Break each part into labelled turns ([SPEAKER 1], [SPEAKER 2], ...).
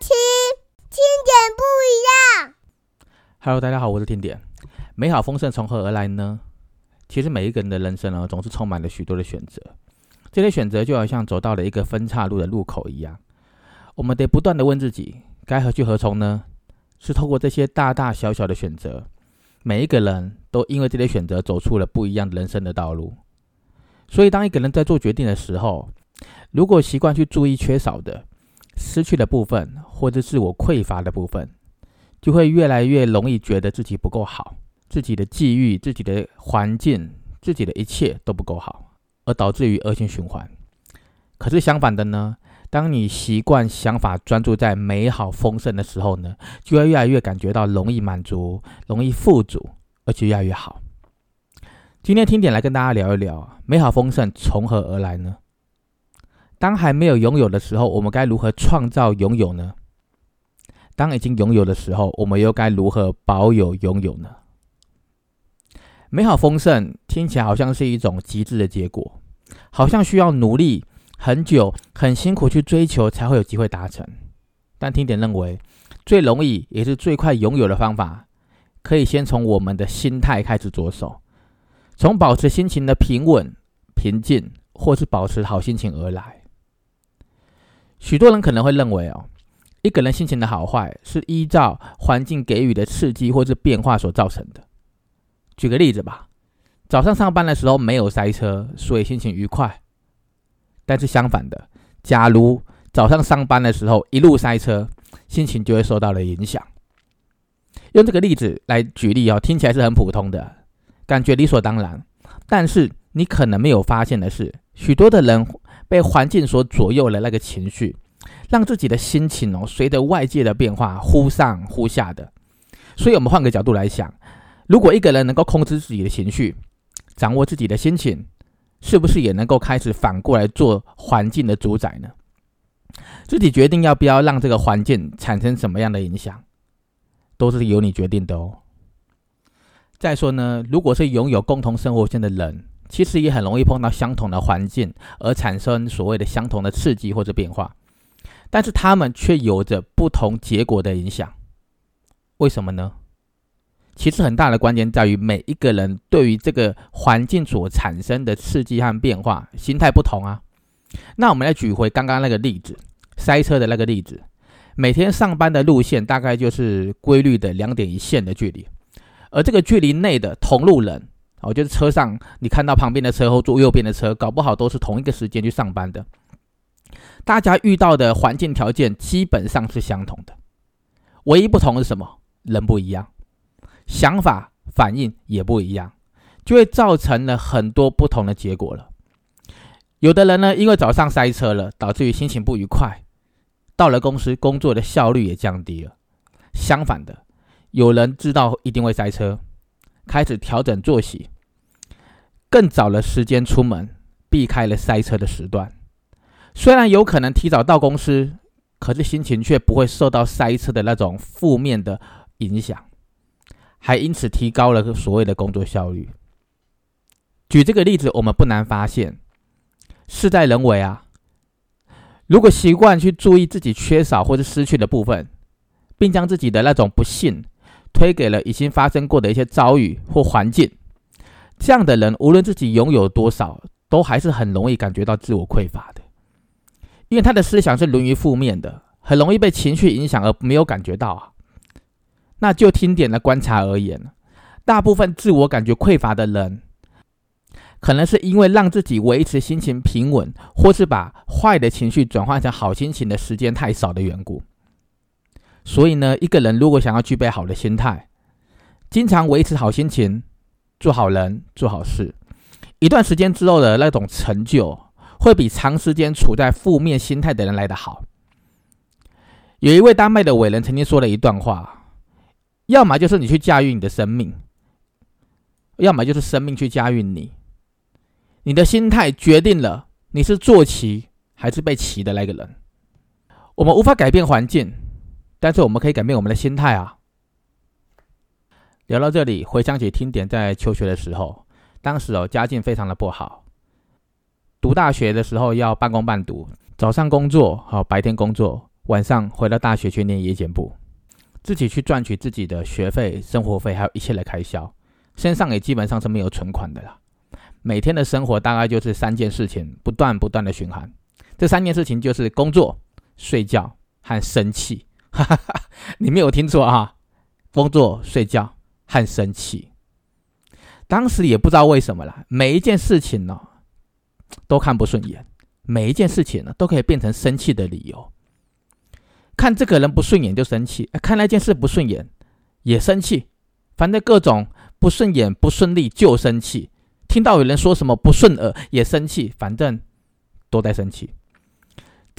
[SPEAKER 1] 听，听点不一样。
[SPEAKER 2] Hello，大家好，我是听点。美好丰盛从何而来呢？其实每一个人的人生呢，总是充满了许多的选择。这些选择就好像走到了一个分岔路的路口一样，我们得不断的问自己，该何去何从呢？是透过这些大大小小的选择，每一个人都因为这些选择走出了不一样的人生的道路。所以，当一个人在做决定的时候，如果习惯去注意缺少的、失去的部分，或者自我匮乏的部分，就会越来越容易觉得自己不够好，自己的际遇、自己的环境、自己的一切都不够好，而导致于恶性循环。可是相反的呢？当你习惯想法专注在美好丰盛的时候呢，就会越来越感觉到容易满足、容易富足，而且越来越好。今天听点来跟大家聊一聊，美好丰盛从何而来呢？当还没有拥有的时候，我们该如何创造拥有呢？当已经拥有的时候，我们又该如何保有拥有呢？美好丰盛听起来好像是一种极致的结果，好像需要努力很久、很辛苦去追求才会有机会达成。但听点认为，最容易也是最快拥有的方法，可以先从我们的心态开始着手，从保持心情的平稳、平静，或是保持好心情而来。许多人可能会认为，哦，一个人心情的好坏是依照环境给予的刺激或是变化所造成的。举个例子吧，早上上班的时候没有塞车，所以心情愉快。但是相反的，假如早上上班的时候一路塞车，心情就会受到了影响。用这个例子来举例哦，听起来是很普通的，感觉理所当然。但是你可能没有发现的是，许多的人。被环境所左右的那个情绪，让自己的心情哦，随着外界的变化忽上忽下的。所以，我们换个角度来想，如果一个人能够控制自己的情绪，掌握自己的心情，是不是也能够开始反过来做环境的主宰呢？自己决定要不要让这个环境产生什么样的影响，都是由你决定的哦。再说呢，如果是拥有共同生活圈的人。其实也很容易碰到相同的环境，而产生所谓的相同的刺激或者变化，但是他们却有着不同结果的影响。为什么呢？其实很大的关键在于每一个人对于这个环境所产生的刺激和变化心态不同啊。那我们来举回刚刚那个例子，塞车的那个例子，每天上班的路线大概就是规律的两点一线的距离，而这个距离内的同路人。哦，就是车上你看到旁边的车或坐右边的车，搞不好都是同一个时间去上班的。大家遇到的环境条件基本上是相同的，唯一不同是什么？人不一样，想法反应也不一样，就会造成了很多不同的结果了。有的人呢，因为早上塞车了，导致于心情不愉快，到了公司工作的效率也降低了。相反的，有人知道一定会塞车。开始调整作息，更早的时间出门，避开了塞车的时段。虽然有可能提早到公司，可是心情却不会受到塞车的那种负面的影响，还因此提高了所谓的工作效率。举这个例子，我们不难发现，事在人为啊。如果习惯去注意自己缺少或者失去的部分，并将自己的那种不幸。推给了已经发生过的一些遭遇或环境，这样的人无论自己拥有多少，都还是很容易感觉到自我匮乏的，因为他的思想是沦于负面的，很容易被情绪影响而没有感觉到啊。那就听点的观察而言，大部分自我感觉匮乏的人，可能是因为让自己维持心情平稳，或是把坏的情绪转换成好心情的时间太少的缘故。所以呢，一个人如果想要具备好的心态，经常维持好心情，做好人，做好事，一段时间之后的那种成就，会比长时间处在负面心态的人来得好。有一位丹麦的伟人曾经说了一段话：，要么就是你去驾驭你的生命，要么就是生命去驾驭你。你的心态决定了你是坐骑还是被骑的那个人。我们无法改变环境。但是我们可以改变我们的心态啊！聊到这里，回想起听点在求学的时候，当时哦家境非常的不好，读大学的时候要半工半读，早上工作好，白天工作，晚上回到大学去念夜间部，自己去赚取自己的学费、生活费，还有一切的开销，身上也基本上是没有存款的啦。每天的生活大概就是三件事情，不断不断的循环。这三件事情就是工作、睡觉和生气。哈哈哈，你没有听错啊！工作、睡觉和生气。当时也不知道为什么啦，每一件事情呢都看不顺眼，每一件事情呢都可以变成生气的理由。看这个人不顺眼就生气，看那件事不顺眼也生气，反正各种不顺眼、不顺利就生气。听到有人说什么不顺耳也生气，反正都在生气。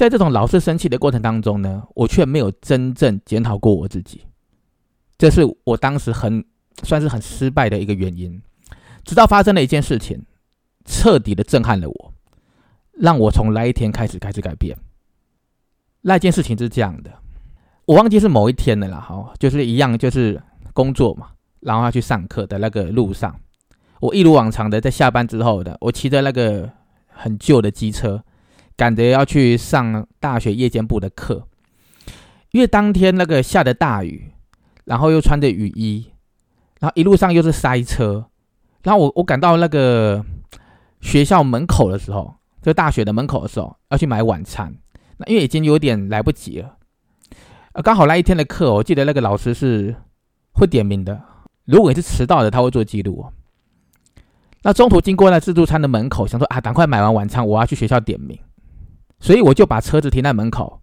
[SPEAKER 2] 在这种老是生气的过程当中呢，我却没有真正检讨过我自己，这是我当时很算是很失败的一个原因。直到发生了一件事情，彻底的震撼了我，让我从那一天开始开始改变。那件事情是这样的，我忘记是某一天的了，哈，就是一样，就是工作嘛，然后要去上课的那个路上。我一如往常的在下班之后的，我骑着那个很旧的机车，赶着要去上大学夜间部的课。因为当天那个下的大雨，然后又穿着雨衣，然后一路上又是塞车，然后我我赶到那个学校门口的时候，就大学的门口的时候，要去买晚餐。那因为已经有点来不及了，呃，刚好那一天的课，我记得那个老师是会点名的，如果你是迟到的，他会做记录。那中途经过那自助餐的门口，想说啊，赶快买完晚餐，我要去学校点名，所以我就把车子停在门口，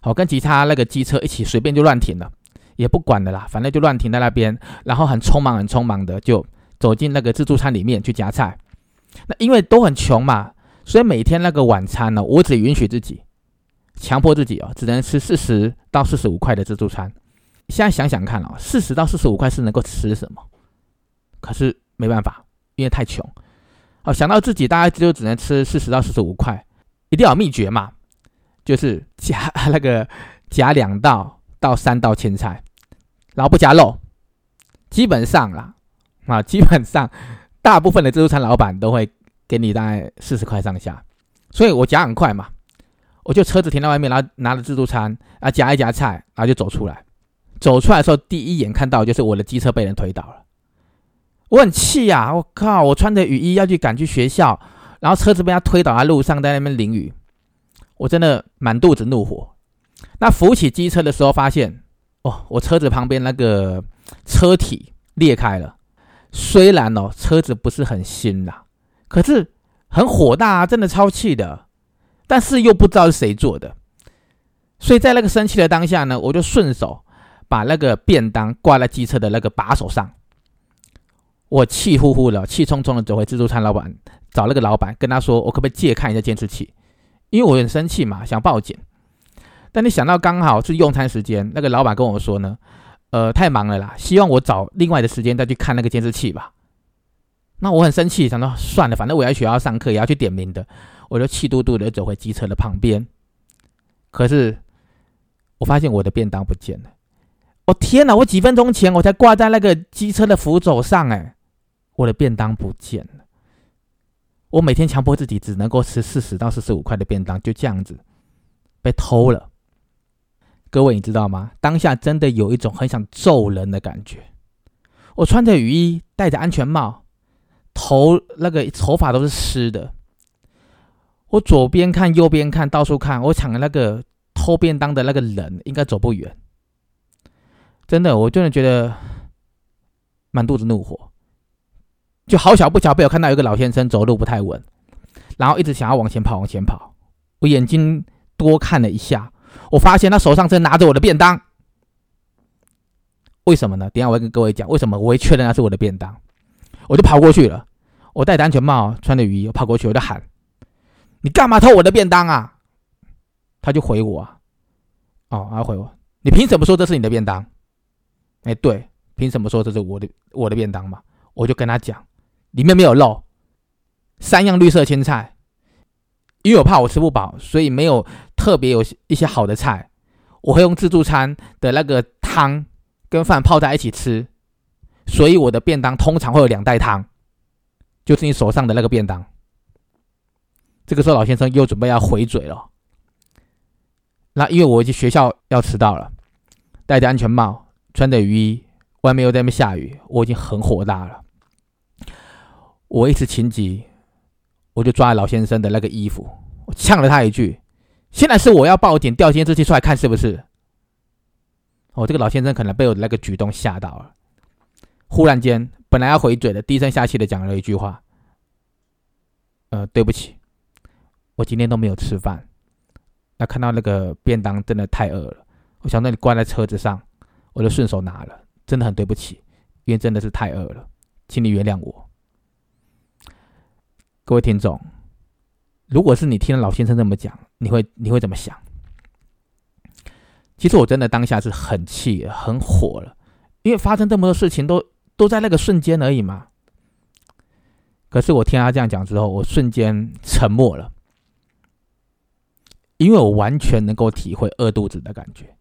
[SPEAKER 2] 好跟其他那个机车一起随便就乱停了，也不管的啦，反正就乱停在那边，然后很匆忙很匆忙的就走进那个自助餐里面去夹菜。那因为都很穷嘛，所以每天那个晚餐呢，我只允许自己，强迫自己哦，只能吃四十到四十五块的自助餐。现在想想看啊，四十到四十五块是能够吃什么？可是没办法。因为太穷，哦，想到自己大概就只能吃四十到四十五块，一定要秘诀嘛，就是夹 那个夹两道到三道青菜，然后不夹肉，基本上啦，啊，基本上大部分的自助餐老板都会给你大概四十块上下，所以我夹很快嘛，我就车子停在外面，然后拿着自助餐啊夹一夹菜，然后就走出来，走出来的时候第一眼看到就是我的机车被人推倒了。我很气呀！我靠！我穿着雨衣要去赶去学校，然后车子被他推倒在路上，在那边淋雨，我真的满肚子怒火。那扶起机车的时候，发现哦，我车子旁边那个车体裂开了。虽然哦，车子不是很新啦，可是很火大啊，真的超气的。但是又不知道是谁做的，所以在那个生气的当下呢，我就顺手把那个便当挂在机车的那个把手上。我气呼呼的，气冲冲的走回自助餐老板，找那个老板，跟他说：“我可不可以借看一下监视器？因为我很生气嘛，想报警。但你想到刚好是用餐时间，那个老板跟我说呢，呃，太忙了啦，希望我找另外的时间再去看那个监视器吧。那我很生气，想到算了，反正我要学校上课，也要去点名的，我就气嘟嘟的走回机车的旁边。可是我发现我的便当不见了。我天哪！我几分钟前我才挂在那个机车的扶手上，哎。”我的便当不见了。我每天强迫自己只能够吃四十到四十五块的便当，就这样子被偷了。各位，你知道吗？当下真的有一种很想揍人的感觉。我穿着雨衣，戴着安全帽，头那个头发都是湿的。我左边看，右边看，到处看。我抢那个偷便当的那个人，应该走不远。真的，我真的觉得满肚子怒火。就好巧不巧被我看到一个老先生走路不太稳，然后一直想要往前跑往前跑。我眼睛多看了一下，我发现他手上正拿着我的便当。为什么呢？等下我会跟各位讲为什么我会确认那是我的便当。我就跑过去了，我戴安全帽，穿着雨衣，我跑过去，我就喊：“你干嘛偷我的便当啊？”他就回我：“哦，他回我，你凭什么说这是你的便当？”哎，对，凭什么说这是我的我的便当嘛？我就跟他讲。里面没有肉，三样绿色青菜，因为我怕我吃不饱，所以没有特别有一些好的菜。我会用自助餐的那个汤跟饭泡在一起吃，所以我的便当通常会有两袋汤，就是你手上的那个便当。这个时候老先生又准备要回嘴了，那因为我已经学校要迟到了，戴着安全帽，穿着雨衣，外面又在那下雨，我已经很火大了。我一时情急，我就抓了老先生的那个衣服，我呛了他一句：“现在是我要报警调监视器出来看是不是？”哦，这个老先生可能被我的那个举动吓到了，忽然间本来要回嘴的，低声下气的讲了一句话：“呃，对不起，我今天都没有吃饭。”那看到那个便当真的太饿了，我想那你挂在车子上，我就顺手拿了，真的很对不起，因为真的是太饿了，请你原谅我。各位听众，如果是你听了老先生这么讲，你会你会怎么想？其实我真的当下是很气、很火了，因为发生这么多事情都都在那个瞬间而已嘛。可是我听他这样讲之后，我瞬间沉默了。因为我完全能够体会饿肚子的感觉，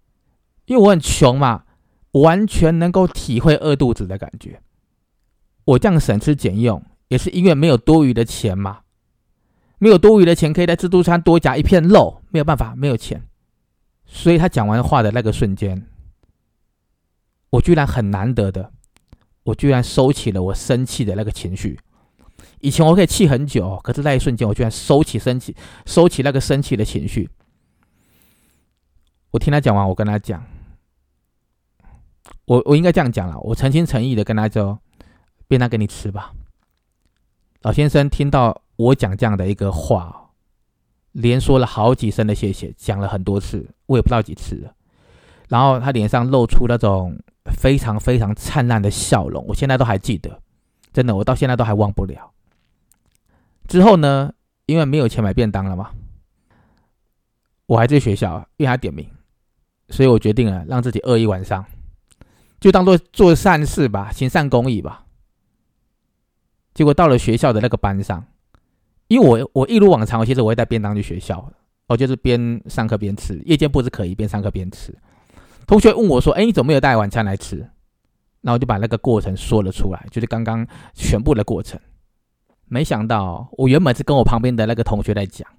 [SPEAKER 2] 因为我很穷嘛，完全能够体会饿肚子的感觉。我这样省吃俭用，也是因为没有多余的钱嘛，没有多余的钱可以在自助餐多夹一片肉，没有办法，没有钱。所以他讲完话的那个瞬间，我居然很难得的，我居然收起了我生气的那个情绪。以前我可以气很久，可是那一瞬间，我居然收起生气，收起那个生气的情绪。我听他讲完，我跟他讲，我我应该这样讲了，我诚心诚意的跟他说，便当给你吃吧。老先生听到我讲这样的一个话，连说了好几声的谢谢，讲了很多次，我也不知道几次了。然后他脸上露出那种非常非常灿烂的笑容，我现在都还记得，真的，我到现在都还忘不了。之后呢？因为没有钱买便当了嘛，我还在学校，因为他点名，所以我决定了让自己饿一晚上，就当做做善事吧，行善公益吧。结果到了学校的那个班上，因为我我一如往常，我其实我会带便当去学校，我就是边上课边吃，夜间不是可以边上课边吃。同学问我说：“哎，你怎么没有带晚餐来吃？”然后就把那个过程说了出来，就是刚刚全部的过程。没想到，我原本是跟我旁边的那个同学在讲，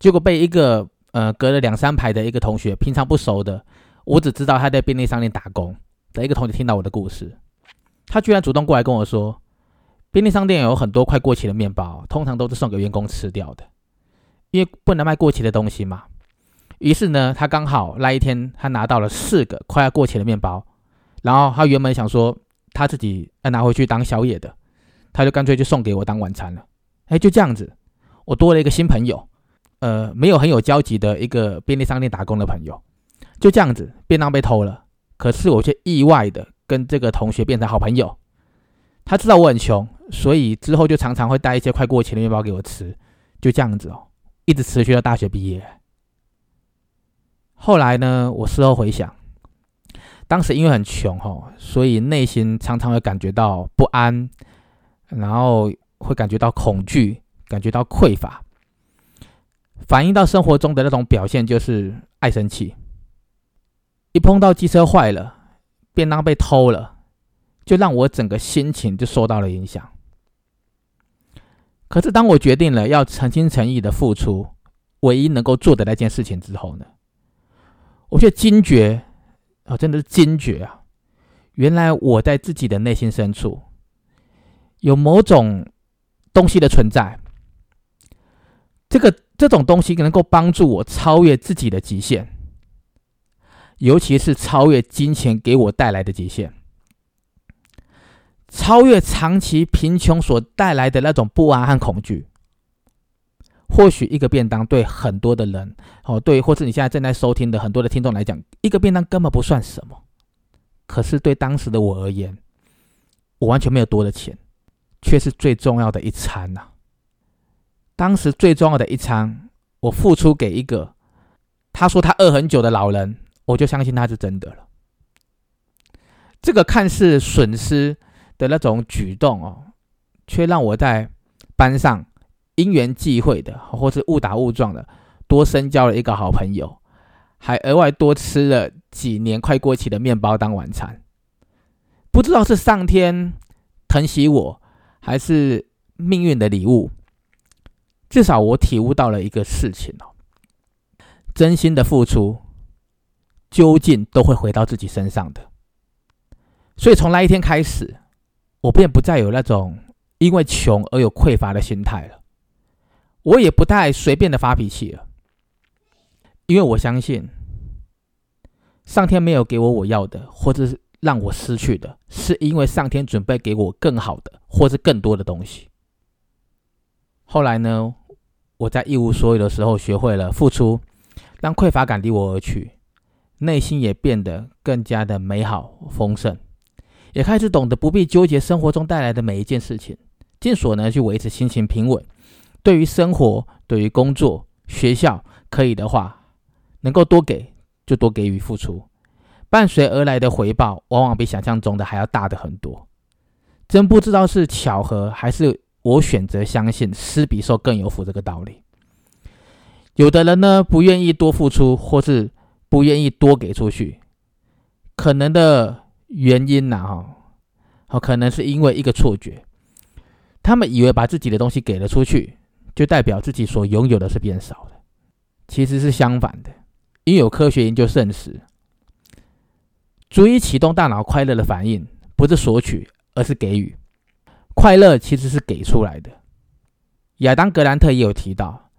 [SPEAKER 2] 结果被一个呃隔了两三排的一个同学，平常不熟的，我只知道他在便利商店打工的一个同学听到我的故事，他居然主动过来跟我说，便利商店有很多快过期的面包，通常都是送给员工吃掉的，因为不能卖过期的东西嘛。于是呢，他刚好那一天他拿到了四个快要过期的面包，然后他原本想说他自己要拿回去当宵夜的。他就干脆就送给我当晚餐了，哎，就这样子，我多了一个新朋友，呃，没有很有交集的一个便利商店打工的朋友，就这样子，便当被偷了，可是我却意外的跟这个同学变成好朋友。他知道我很穷，所以之后就常常会带一些快过期的面包给我吃，就这样子哦，一直持续到大学毕业。后来呢，我事后回想，当时因为很穷哈，所以内心常常会感觉到不安。然后会感觉到恐惧，感觉到匮乏，反映到生活中的那种表现就是爱生气。一碰到机车坏了，便当被偷了，就让我整个心情就受到了影响。可是当我决定了要诚心诚意的付出唯一能够做的那件事情之后呢，我却惊觉啊，真的是惊觉啊！原来我在自己的内心深处。有某种东西的存在，这个这种东西能够帮助我超越自己的极限，尤其是超越金钱给我带来的极限，超越长期贫穷所带来的那种不安和恐惧。或许一个便当对很多的人，哦，对，或是你现在正在收听的很多的听众来讲，一个便当根本不算什么。可是对当时的我而言，我完全没有多的钱。却是最重要的一餐呐！当时最重要的一餐，我付出给一个他说他饿很久的老人，我就相信他是真的了。这个看似损失的那种举动哦，却让我在班上因缘际会的，或是误打误撞的，多深交了一个好朋友，还额外多吃了几年快过期的面包当晚餐。不知道是上天疼惜我。还是命运的礼物，至少我体悟到了一个事情哦。真心的付出，究竟都会回到自己身上的。所以从那一天开始，我便不再有那种因为穷而有匮乏的心态了。我也不太随便的发脾气了，因为我相信，上天没有给我我要的，或者是让我失去的，是因为上天准备给我更好的，或是更多的东西。后来呢，我在一无所有的时候，学会了付出，让匮乏感离我而去，内心也变得更加的美好丰盛，也开始懂得不必纠结生活中带来的每一件事情，尽所能去维持心情平稳。对于生活，对于工作、学校，可以的话，能够多给就多给予付出，伴随而来的回报，往往比想象中的还要大的很多。真不知道是巧合，还是我选择相信“施比受更有福”这个道理。有的人呢，不愿意多付出，或是不愿意多给出去，可能的原因呢，哈，好，可能是因为一个错觉，他们以为把自己的东西给了出去。就代表自己所拥有的是变少的，其实是相反的。因为有科学研究证实，足以启动大脑快乐的反应，不是索取，而是给予。快乐其实是给出来的。亚当·格兰特也有提到，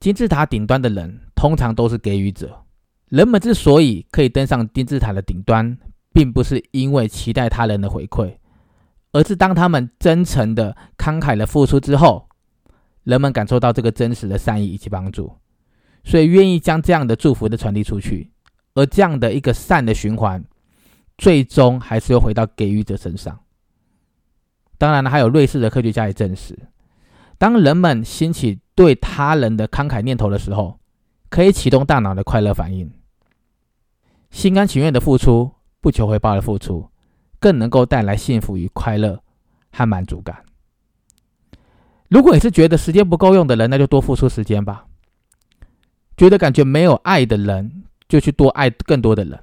[SPEAKER 2] 金字塔顶端的人通常都是给予者。人们之所以可以登上金字塔的顶端，并不是因为期待他人的回馈，而是当他们真诚的、慷慨的付出之后。人们感受到这个真实的善意以及帮助，所以愿意将这样的祝福的传递出去，而这样的一个善的循环，最终还是又回到给予者身上。当然了，还有瑞士的科学家也证实，当人们兴起对他人的慷慨念头的时候，可以启动大脑的快乐反应。心甘情愿的付出，不求回报的付出，更能够带来幸福与快乐和满足感。如果你是觉得时间不够用的人，那就多付出时间吧。觉得感觉没有爱的人，就去多爱更多的人。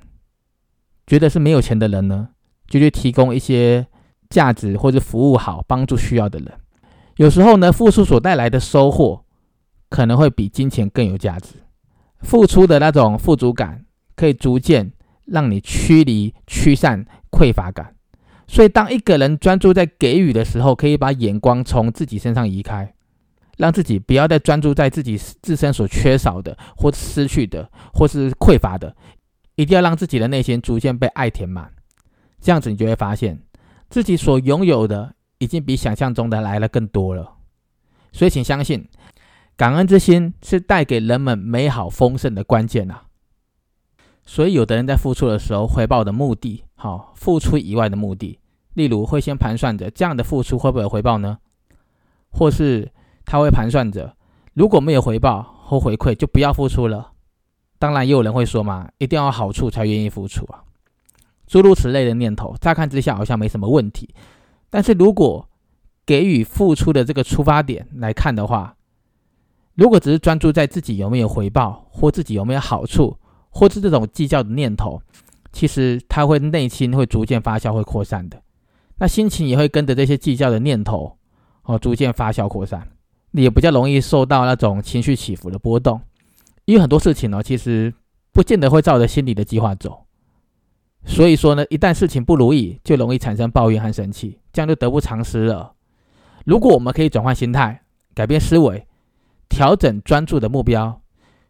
[SPEAKER 2] 觉得是没有钱的人呢，就去提供一些价值或者服务好，帮助需要的人。有时候呢，付出所带来的收获，可能会比金钱更有价值。付出的那种富足感，可以逐渐让你驱离、驱散匮乏感。所以，当一个人专注在给予的时候，可以把眼光从自己身上移开，让自己不要再专注在自己自身所缺少的，或失去的，或是匮乏的，一定要让自己的内心逐渐被爱填满。这样子，你就会发现自己所拥有的已经比想象中的来了更多了。所以，请相信，感恩之心是带给人们美好丰盛的关键呐。所以，有的人在付出的时候，回报的目的，好，付出以外的目的。例如，会先盘算着这样的付出会不会有回报呢？或是他会盘算着，如果没有回报或回馈，就不要付出了。当然，也有人会说嘛，一定要好处才愿意付出啊。诸如此类的念头，乍看之下好像没什么问题。但是如果给予付出的这个出发点来看的话，如果只是专注在自己有没有回报，或自己有没有好处，或是这种计较的念头，其实它会内心会逐渐发酵，会扩散的。那心情也会跟着这些计较的念头，哦，逐渐发酵扩散，也比较容易受到那种情绪起伏的波动。因为很多事情呢，其实不见得会照着心里的计划走。所以说呢，一旦事情不如意，就容易产生抱怨和生气，这样就得不偿失了。如果我们可以转换心态，改变思维，调整专注的目标，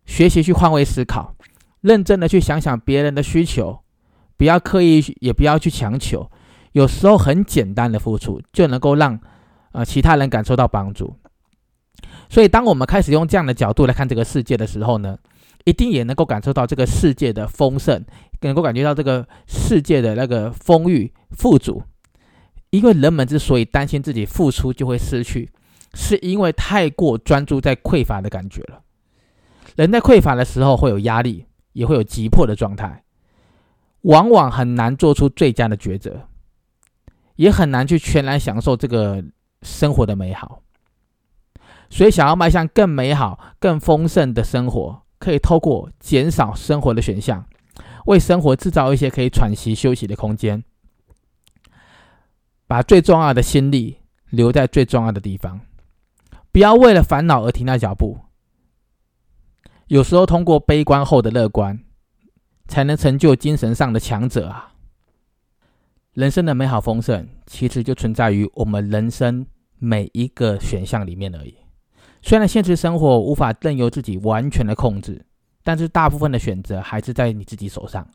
[SPEAKER 2] 学习去换位思考，认真的去想想别人的需求，不要刻意，也不要去强求。有时候很简单的付出就能够让，呃，其他人感受到帮助。所以，当我们开始用这样的角度来看这个世界的时候呢，一定也能够感受到这个世界的丰盛，能够感觉到这个世界的那个丰裕富足。因为人们之所以担心自己付出就会失去，是因为太过专注在匮乏的感觉了。人在匮乏的时候会有压力，也会有急迫的状态，往往很难做出最佳的抉择。也很难去全然享受这个生活的美好，所以想要迈向更美好、更丰盛的生活，可以透过减少生活的选项，为生活制造一些可以喘息休息的空间，把最重要的心力留在最重要的地方，不要为了烦恼而停下脚步。有时候通过悲观后的乐观，才能成就精神上的强者啊！人生的美好丰盛，其实就存在于我们人生每一个选项里面而已。虽然现实生活无法任由自己完全的控制，但是大部分的选择还是在你自己手上。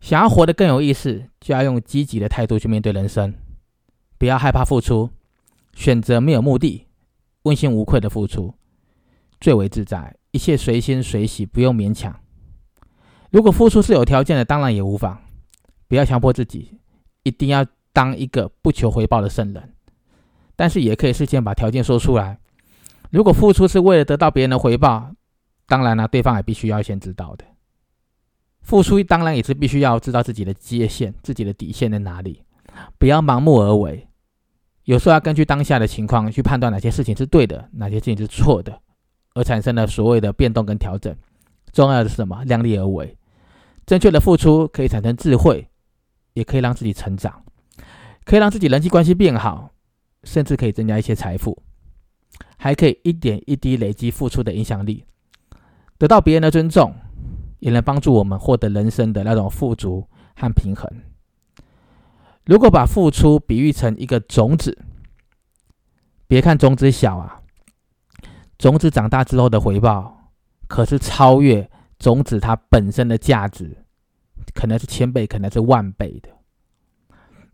[SPEAKER 2] 想要活得更有意思，就要用积极的态度去面对人生，不要害怕付出，选择没有目的、问心无愧的付出，最为自在，一切随心随喜，不用勉强。如果付出是有条件的，当然也无妨，不要强迫自己一定要当一个不求回报的圣人，但是也可以事先把条件说出来。如果付出是为了得到别人的回报，当然了，对方也必须要先知道的。付出当然也是必须要知道自己的界限、自己的底线在哪里，不要盲目而为。有时候要根据当下的情况去判断哪些事情是对的，哪些事情是错的，而产生了所谓的变动跟调整。重要的是什么？量力而为。正确的付出可以产生智慧，也可以让自己成长，可以让自己人际关系变好，甚至可以增加一些财富。还可以一点一滴累积付出的影响力，得到别人的尊重，也能帮助我们获得人生的那种富足和平衡。如果把付出比喻成一个种子，别看种子小啊，种子长大之后的回报可是超越种子它本身的价值，可能是千倍，可能是万倍的。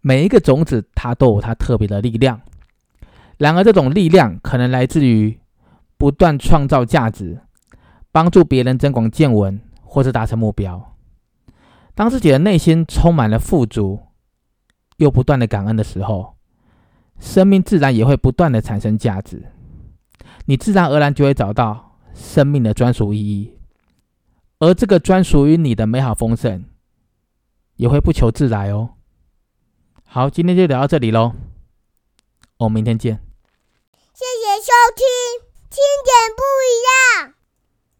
[SPEAKER 2] 每一个种子它都有它特别的力量。然而，这种力量可能来自于不断创造价值，帮助别人增广见闻，或是达成目标。当自己的内心充满了富足，又不断的感恩的时候，生命自然也会不断的产生价值。你自然而然就会找到生命的专属意义，而这个专属于你的美好丰盛，也会不求自来哦。好，今天就聊到这里喽。我们明天见。
[SPEAKER 1] 谢谢收听，听点不一样。